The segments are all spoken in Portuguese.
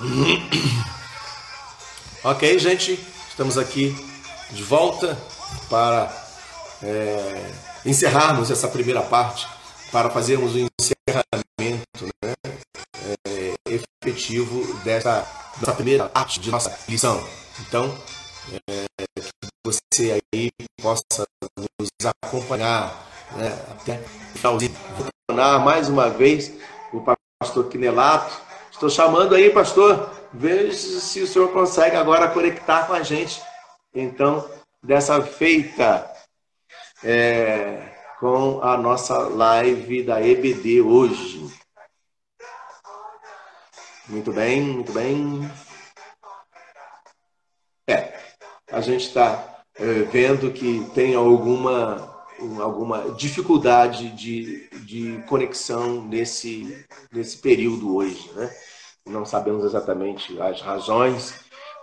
Ok, gente, estamos aqui de volta para é, encerrarmos essa primeira parte, para fazermos o encerramento né, é, efetivo dessa, dessa primeira parte de nossa lição. Então, é, que você aí possa nos acompanhar né, até o finalzinho. Vou mais uma vez o pastor Quinelato. Estou chamando aí, pastor. Veja se o senhor consegue agora conectar com a gente. Então, dessa feita é, com a nossa live da EBD hoje. Muito bem, muito bem. É, a gente está é, vendo que tem alguma alguma dificuldade de, de conexão nesse, nesse período hoje. Né? Não sabemos exatamente as razões,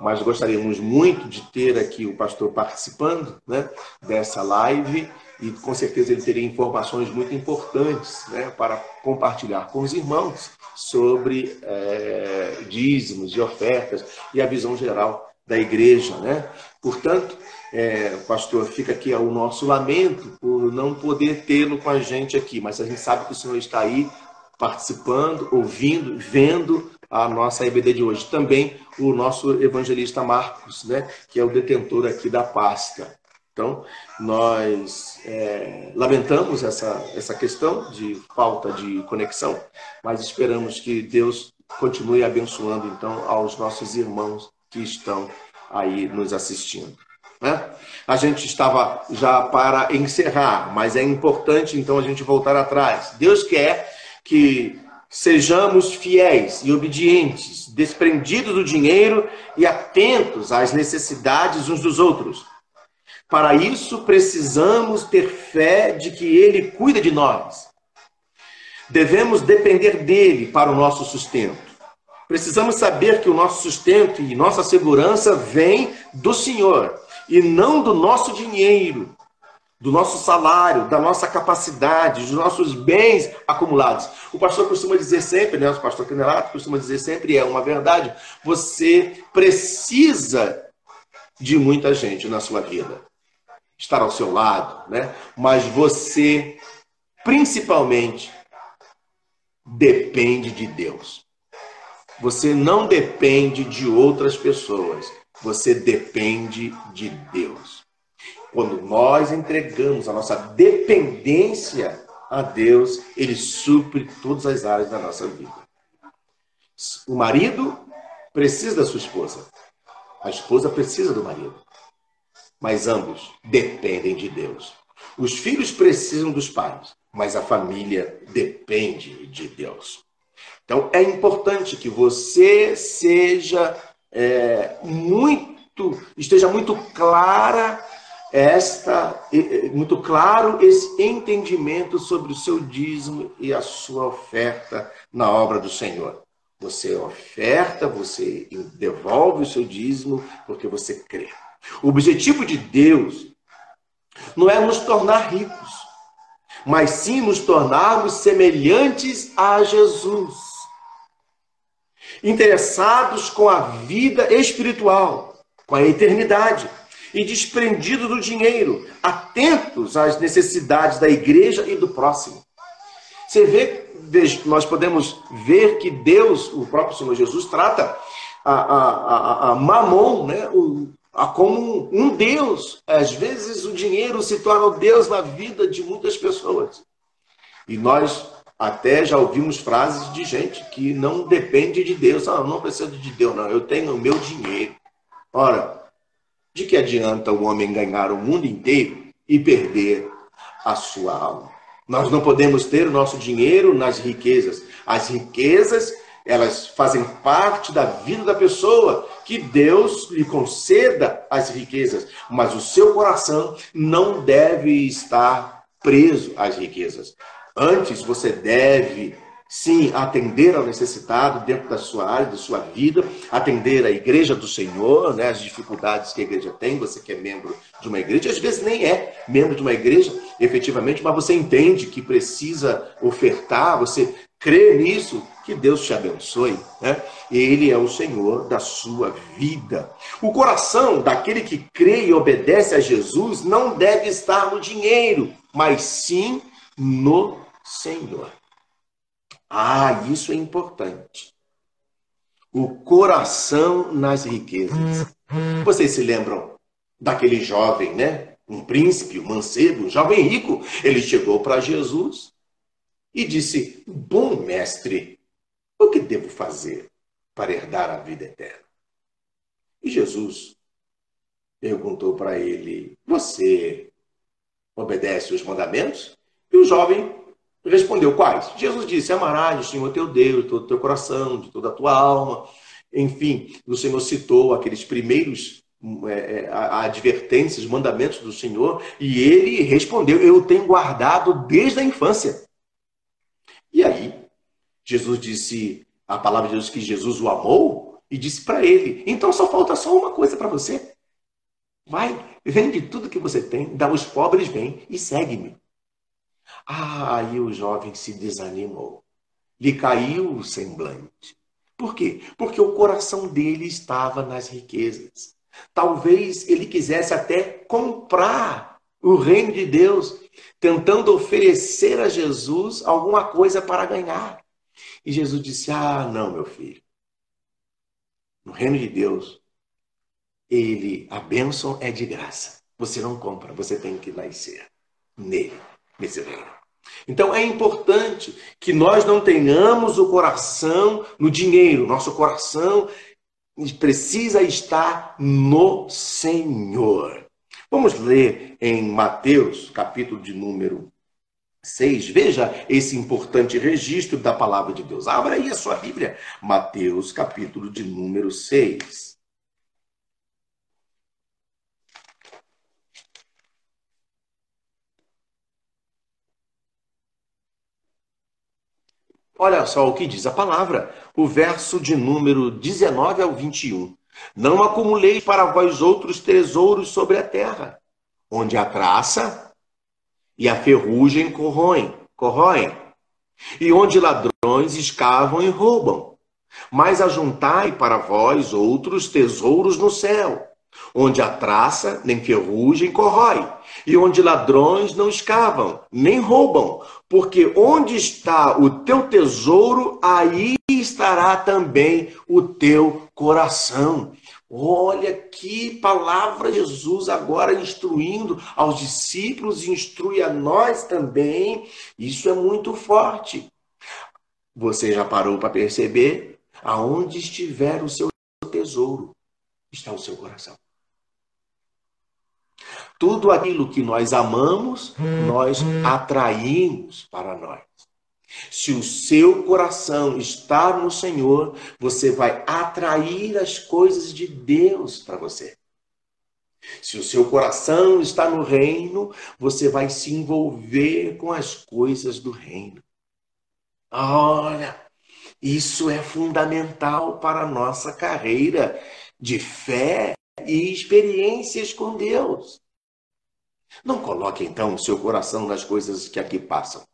mas gostaríamos muito de ter aqui o pastor participando né, dessa live e com certeza ele teria informações muito importantes né, para compartilhar com os irmãos sobre é, dízimos e ofertas e a visão geral da igreja. Né? Portanto, é, pastor, fica aqui o nosso lamento por não poder tê-lo com a gente aqui, mas a gente sabe que o senhor está aí participando, ouvindo, vendo a nossa EBD de hoje. Também o nosso evangelista Marcos, né, que é o detentor aqui da pasta. Então, nós é, lamentamos essa, essa questão de falta de conexão, mas esperamos que Deus continue abençoando, então, aos nossos irmãos que estão aí nos assistindo. Né? A gente estava já para encerrar, mas é importante então a gente voltar atrás. Deus quer que sejamos fiéis e obedientes, desprendidos do dinheiro e atentos às necessidades uns dos outros. Para isso, precisamos ter fé de que Ele cuida de nós. Devemos depender dele para o nosso sustento. Precisamos saber que o nosso sustento e nossa segurança vem do Senhor e não do nosso dinheiro, do nosso salário, da nossa capacidade, dos nossos bens acumulados. O pastor costuma dizer sempre, né, o pastor Canelato costuma dizer sempre, é uma verdade, você precisa de muita gente na sua vida. Estar ao seu lado, né? Mas você, principalmente, depende de Deus. Você não depende de outras pessoas você depende de Deus. Quando nós entregamos a nossa dependência a Deus, Ele supre todas as áreas da nossa vida. O marido precisa da sua esposa. A esposa precisa do marido. Mas ambos dependem de Deus. Os filhos precisam dos pais, mas a família depende de Deus. Então é importante que você seja é, muito, esteja muito clara esta, muito claro esse entendimento sobre o seu dízimo e a sua oferta na obra do Senhor. Você oferta, você devolve o seu dízimo porque você crê. O objetivo de Deus não é nos tornar ricos, mas sim nos tornarmos semelhantes a Jesus interessados com a vida espiritual, com a eternidade, e desprendidos do dinheiro, atentos às necessidades da igreja e do próximo. Você vê, nós podemos ver que Deus, o próprio Senhor Jesus, trata a, a, a, a mamon, né? O, a, como um Deus. Às vezes o dinheiro se torna o Deus na vida de muitas pessoas. E nós até já ouvimos frases de gente que não depende de Deus. Ah, não preciso de Deus, não. Eu tenho o meu dinheiro. Ora, de que adianta o homem ganhar o mundo inteiro e perder a sua alma? Nós não podemos ter o nosso dinheiro nas riquezas. As riquezas, elas fazem parte da vida da pessoa. Que Deus lhe conceda as riquezas, mas o seu coração não deve estar preso às riquezas. Antes, você deve sim atender ao necessitado dentro da sua área, da sua vida, atender a igreja do Senhor, né, as dificuldades que a igreja tem, você que é membro de uma igreja, às vezes nem é membro de uma igreja, efetivamente, mas você entende que precisa ofertar, você crê nisso, que Deus te abençoe. Né? Ele é o Senhor da sua vida. O coração daquele que crê e obedece a Jesus não deve estar no dinheiro, mas sim no Senhor. Ah, isso é importante. O coração nas riquezas. Vocês se lembram daquele jovem, né? Um príncipe, um mancebo, um jovem rico. Ele chegou para Jesus e disse: Bom mestre, o que devo fazer para herdar a vida eterna? E Jesus perguntou para ele: Você obedece os mandamentos? E o jovem respondeu: Quais? Jesus disse: Amarás o Senhor teu Deus de todo o teu coração, de toda a tua alma. Enfim, o Senhor citou aqueles primeiros é, é advertências, mandamentos do Senhor, e ele respondeu: Eu tenho guardado desde a infância. E aí, Jesus disse, a palavra de Deus que Jesus o amou e disse para ele: Então só falta só uma coisa para você. Vai, vende tudo que você tem, dá aos pobres, vem e segue-me. Ah, aí o jovem se desanimou. Lhe caiu o semblante. Por quê? Porque o coração dele estava nas riquezas. Talvez ele quisesse até comprar o reino de Deus, tentando oferecer a Jesus alguma coisa para ganhar. E Jesus disse: Ah, não, meu filho. No reino de Deus, ele, a bênção é de graça. Você não compra, você tem que nascer nele, Então é importante que nós não tenhamos o coração no dinheiro, nosso coração precisa estar no Senhor. Vamos ler em Mateus, capítulo de número 6. Veja esse importante registro da palavra de Deus. Abra aí a sua Bíblia. Mateus, capítulo de número 6. Olha só o que diz a palavra, o verso de número 19 ao 21. Não acumuleis para vós outros tesouros sobre a terra, onde a traça e a ferrugem corroem, corroem, e onde ladrões escavam e roubam. Mas ajuntai para vós outros tesouros no céu, onde a traça nem ferrugem corrói, e onde ladrões não escavam, nem roubam, porque onde está o teu tesouro, aí estará também o teu coração. Olha que palavra Jesus agora instruindo aos discípulos, instrui a nós também. Isso é muito forte. Você já parou para perceber? Aonde estiver o seu tesouro, está o seu coração. Tudo aquilo que nós amamos, nós atraímos para nós. Se o seu coração está no Senhor, você vai atrair as coisas de Deus para você. Se o seu coração está no reino, você vai se envolver com as coisas do reino. Olha, isso é fundamental para a nossa carreira de fé e experiências com Deus. Não coloque então o seu coração nas coisas que aqui passam.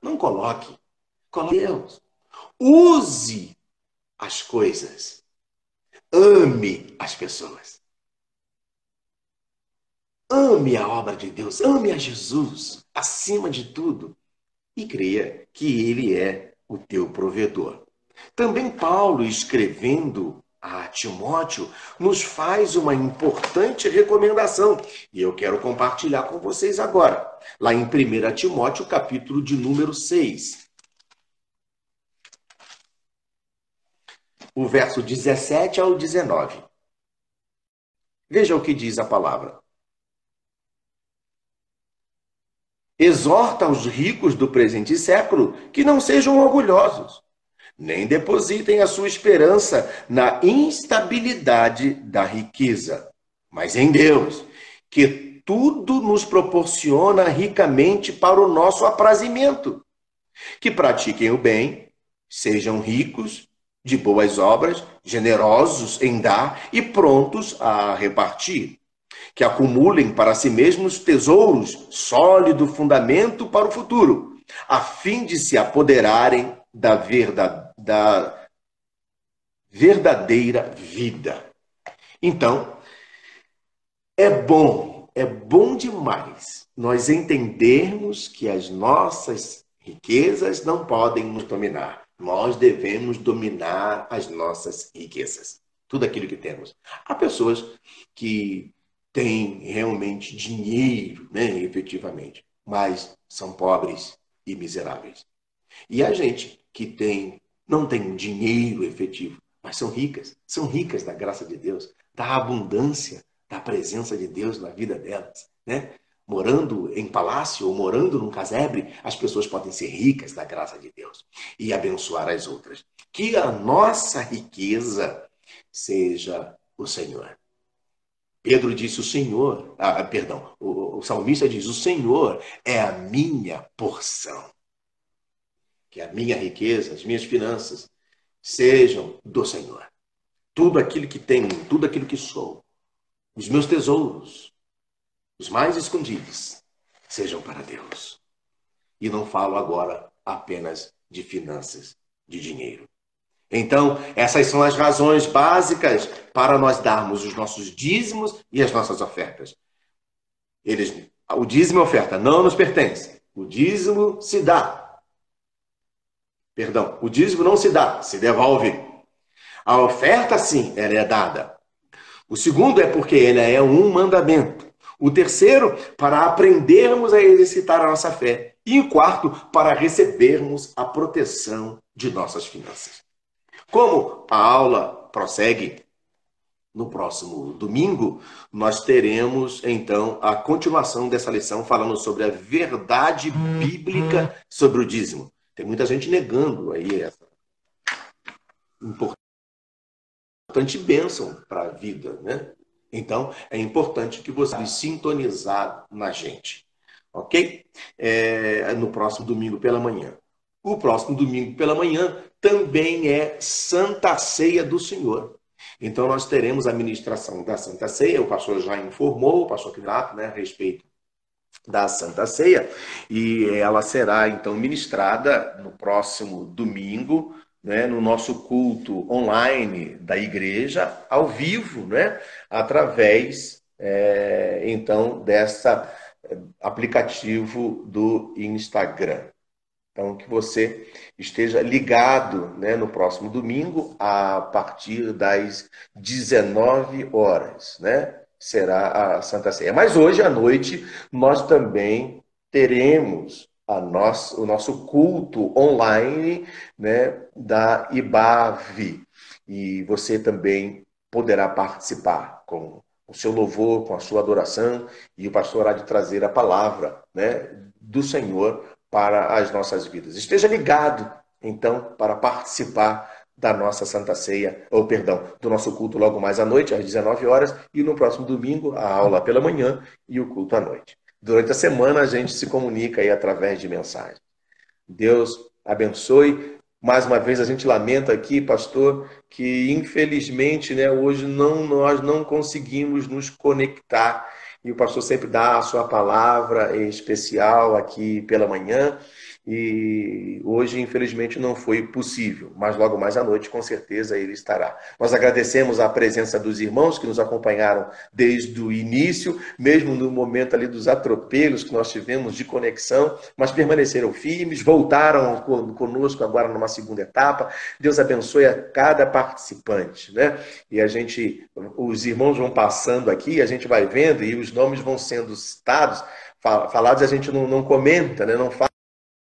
Não coloque. Coloque Deus. Use as coisas. Ame as pessoas. Ame a obra de Deus. Ame a Jesus acima de tudo. E creia que Ele é o teu provedor. Também Paulo, escrevendo a Timóteo, nos faz uma importante recomendação e eu quero compartilhar com vocês agora, lá em 1 Timóteo, capítulo de número 6. O verso 17 ao 19. Veja o que diz a palavra. Exorta os ricos do presente século que não sejam orgulhosos nem depositem a sua esperança na instabilidade da riqueza, mas em Deus, que tudo nos proporciona ricamente para o nosso aprazimento. Que pratiquem o bem, sejam ricos de boas obras, generosos em dar e prontos a repartir. Que acumulem para si mesmos tesouros, sólido fundamento para o futuro a fim de se apoderarem da, verdade, da verdadeira vida. Então, é bom, é bom demais nós entendermos que as nossas riquezas não podem nos dominar. Nós devemos dominar as nossas riquezas, tudo aquilo que temos. Há pessoas que têm realmente dinheiro, né, efetivamente, mas são pobres e miseráveis. E a gente que tem não tem dinheiro efetivo, mas são ricas, são ricas da graça de Deus, da abundância da presença de Deus na vida delas, né? Morando em palácio ou morando num casebre, as pessoas podem ser ricas da graça de Deus e abençoar as outras. Que a nossa riqueza seja o Senhor. Pedro disse: O Senhor, ah, perdão, o, o salmista diz: O Senhor é a minha porção. Que a minha riqueza, as minhas finanças sejam do Senhor. Tudo aquilo que tenho, tudo aquilo que sou, os meus tesouros, os mais escondidos, sejam para Deus. E não falo agora apenas de finanças, de dinheiro. Então, essas são as razões básicas para nós darmos os nossos dízimos e as nossas ofertas. Eles, o dízimo e a oferta não nos pertence. O dízimo se dá. Perdão, o dízimo não se dá, se devolve. A oferta, sim, ela é dada. O segundo é porque ela é um mandamento. O terceiro, para aprendermos a exercitar a nossa fé. E o quarto, para recebermos a proteção de nossas finanças. Como a aula prossegue no próximo domingo, nós teremos então a continuação dessa lição falando sobre a verdade bíblica sobre o dízimo. Tem muita gente negando aí essa importante bênção para a vida, né? Então, é importante que você sintonizar na gente, ok? É, no próximo domingo pela manhã. O próximo domingo pela manhã também é Santa Ceia do Senhor. Então nós teremos a ministração da Santa Ceia, o pastor já informou, o pastor Quinato, né, a respeito da Santa Ceia, e ela será então ministrada no próximo domingo, né, no nosso culto online da igreja, ao vivo, né, através é, então dessa é, aplicativo do Instagram. Então, que você esteja ligado né, no próximo domingo, a partir das 19 horas, né? Será a Santa Ceia. Mas hoje à noite nós também teremos nosso, o nosso culto online né, da IBAV. E você também poderá participar com o seu louvor, com a sua adoração, e o pastor há de trazer a palavra né, do Senhor para as nossas vidas. Esteja ligado, então, para participar da nossa Santa Ceia, ou perdão, do nosso culto logo mais à noite, às 19 horas, e no próximo domingo, a aula pela manhã e o culto à noite. Durante a semana a gente se comunica aí através de mensagens. Deus abençoe. Mais uma vez a gente lamenta aqui, pastor, que infelizmente, né, hoje não nós não conseguimos nos conectar e o pastor sempre dá a sua palavra especial aqui pela manhã e hoje, infelizmente, não foi possível, mas logo mais à noite, com certeza, ele estará. Nós agradecemos a presença dos irmãos que nos acompanharam desde o início, mesmo no momento ali dos atropelos que nós tivemos de conexão, mas permaneceram firmes, voltaram conosco agora numa segunda etapa. Deus abençoe a cada participante, né? E a gente, os irmãos vão passando aqui, a gente vai vendo e os nomes vão sendo citados, falados, a gente não, não comenta, né? Não fala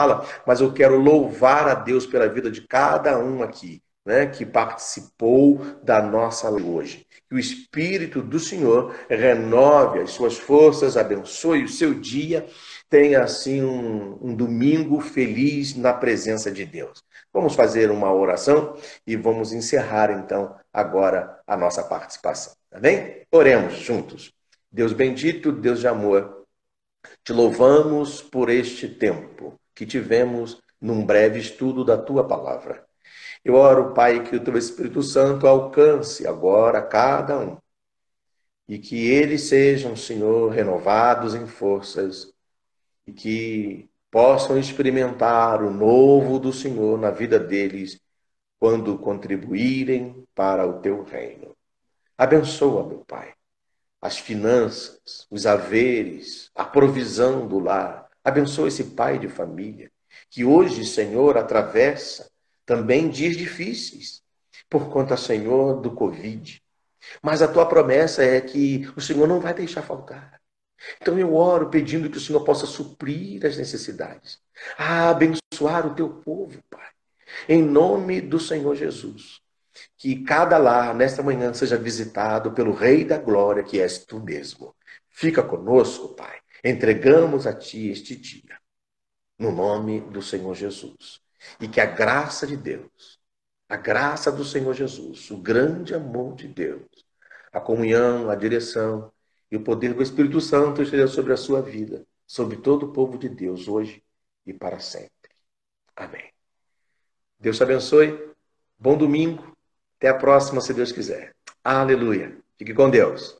fala, mas eu quero louvar a Deus pela vida de cada um aqui, né, que participou da nossa hoje. Que o Espírito do Senhor renove as suas forças, abençoe o seu dia, tenha assim um, um domingo feliz na presença de Deus. Vamos fazer uma oração e vamos encerrar então agora a nossa participação. Tá bem? Oremos juntos. Deus bendito, Deus de amor, te louvamos por este tempo que tivemos num breve estudo da tua palavra. Eu oro, Pai, que o teu Espírito Santo alcance agora cada um e que eles sejam, Senhor, renovados em forças e que possam experimentar o novo do Senhor na vida deles quando contribuírem para o teu reino. Abençoa, meu Pai, as finanças, os haveres, a provisão do lar. Abençoa esse pai de família que hoje, Senhor, atravessa também dias difíceis por conta, Senhor, do Covid. Mas a tua promessa é que o Senhor não vai deixar faltar. Então eu oro pedindo que o Senhor possa suprir as necessidades, a abençoar o teu povo, Pai. Em nome do Senhor Jesus. Que cada lar nesta manhã seja visitado pelo Rei da Glória, que és tu mesmo. Fica conosco, Pai. Entregamos a ti este dia. No nome do Senhor Jesus. E que a graça de Deus, a graça do Senhor Jesus, o grande amor de Deus, a comunhão, a direção e o poder do Espírito Santo esteja sobre a sua vida, sobre todo o povo de Deus, hoje e para sempre. Amém. Deus te abençoe. Bom domingo. Até a próxima, se Deus quiser. Aleluia. Fique com Deus.